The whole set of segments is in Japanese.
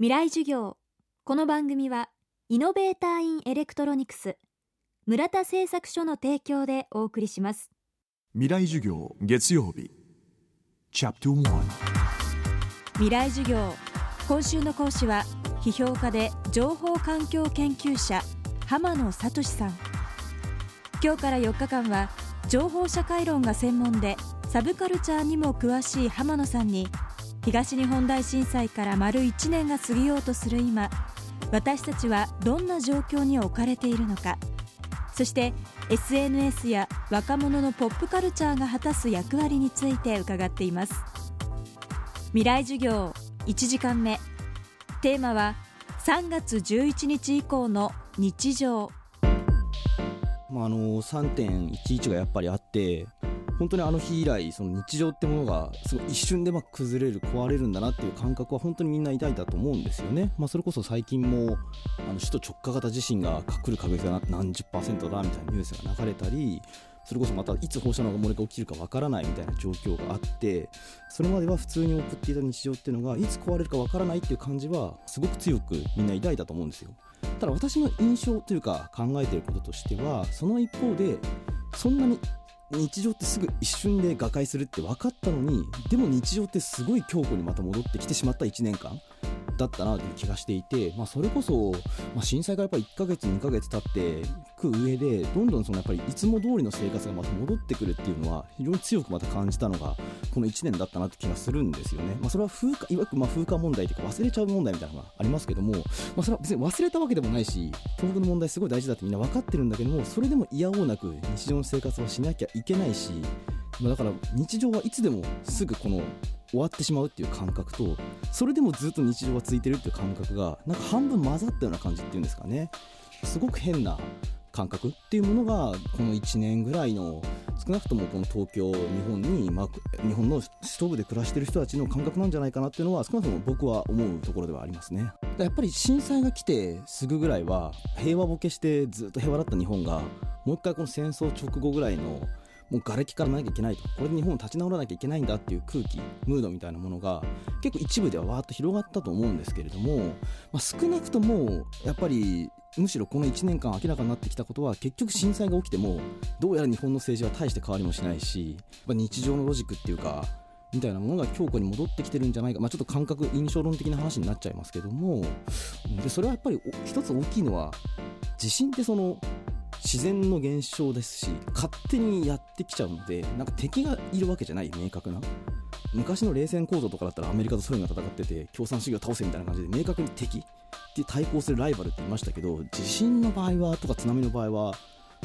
未来授業。この番組はイノベーターインエレクトロニクス村田製作所の提供でお送りします。未来授業月曜日チャプト1未来授業。今週の講師は批評家で情報環境研究者浜野聡さん。今日から4日間は情報社会論が専門でサブカルチャーにも詳しい浜野さんに東日本大震災から丸1年が過ぎようとする今私たちはどんな状況に置かれているのか。そして SNS や若者のポップカルチャーが果たす役割について伺っています。未来授業1時間目。テーマは3月11日以降の日常。まあ、あの3.11がやっぱりあって本当にあの日以来その日常ってものがすごい一瞬でま崩れる壊れるんだなっていう感覚は本当にみんな抱いたと思うんですよね、まあ、それこそ最近もあの首都直下型地震が来る確率が何十パーセントだみたいなニュースが流れたりそれこそまたいつ放射能が漏れが起きるかわからないみたいな状況があってそれまでは普通に送っていた日常っていうのがいつ壊れるかわからないっていう感じはすごく強くみんな抱いたと思うんですよ。ただ私の印象というか考えてることとしてはその一方でそんなに日常ってすぐ一瞬で瓦解するって分かったのにでも日常ってすごい強固にまた戻ってきてしまった1年間。だったなという気がしていて、まあ、それこそ、まあ、震災からやっぱ1ヶ月2ヶ月経っていく上でどんどんそのやっぱりいつも通りの生活がまた戻ってくるっていうのは非常に強くまた感じたのがこの1年だったなって気がするんですよね、まあ、それは風化いわゆるま風化問題というか忘れちゃう問題みたいなのがありますけども、まあ、それは別に忘れたわけでもないし東北の問題すごい大事だってみんな分かってるんだけどもそれでも嫌おうなく日常の生活をしなきゃいけないしまだから日常はいつでもすぐこの終わってしまうっていう感覚とそれでもずっと日常が続いてるっていう感覚がなんか半分混ざったような感じっていうんですかね。すごく変な感覚っていうものがこの1年ぐらいの少なくともこの東京日本に、まあ、日本の首都部で暮らしてる人たちの感覚なんじゃないかなっていうのは少なくとも僕は思うところではありますね。やっぱり震災が来てすぐぐらいは平和ボケしてずっと平和だった日本がもう一回この戦争直後ぐらいのもう瓦礫からなきゃいけないと。これで日本を立ち直らなきゃいけないんだっていう空気ムードみたいなものが結構一部ではわーっと広がったと思うんですけれども、まあ、少なくともやっぱりむしろこの1年間明らかになってきたことは結局震災が起きてもどうやら日本の政治は大して変わりもしないし日常のロジックっていうかみたいなものが強固に戻ってきてるんじゃないか、まあ、ちょっと感覚印象論的な話になっちゃいますけども。でそれはやっぱり一つ大きいのは地震ってその自然の現象ですし勝手にやってきちゃうのでなんか敵がいるわけじゃない明確な。昔の冷戦構造とかだったらアメリカとソ連が戦ってて共産主義を倒せみたいな感じで明確に敵って対抗するライバルって言いましたけど地震の場合はとか津波の場合は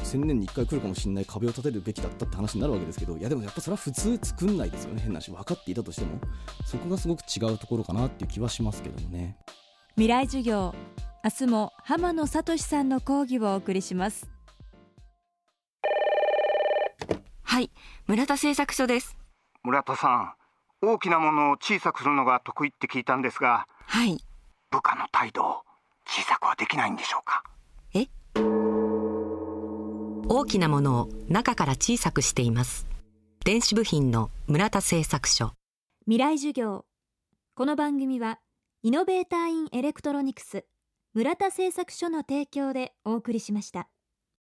1000年に1回来るかもしれない壁を立てるべきだったって話になるわけですけどいやでもやっぱそれは普通作んないですよね。変な話分かっていたとしても。そこがすごく違うところかなっていう気はしますけどもね。未来授業明日も浜野聡さんの講義をお送りします。はい。村田製作所です。村田さん大きなものを小さくするのが得意って聞いたんですがはい。部下の態度を小さくはできないんでしょうか？え？大きなものを中から小さくしています。電子部品の村田製作所。未来授業。この番組はイノベーターインエレクトロニクス村田製作所の提供でお送りしました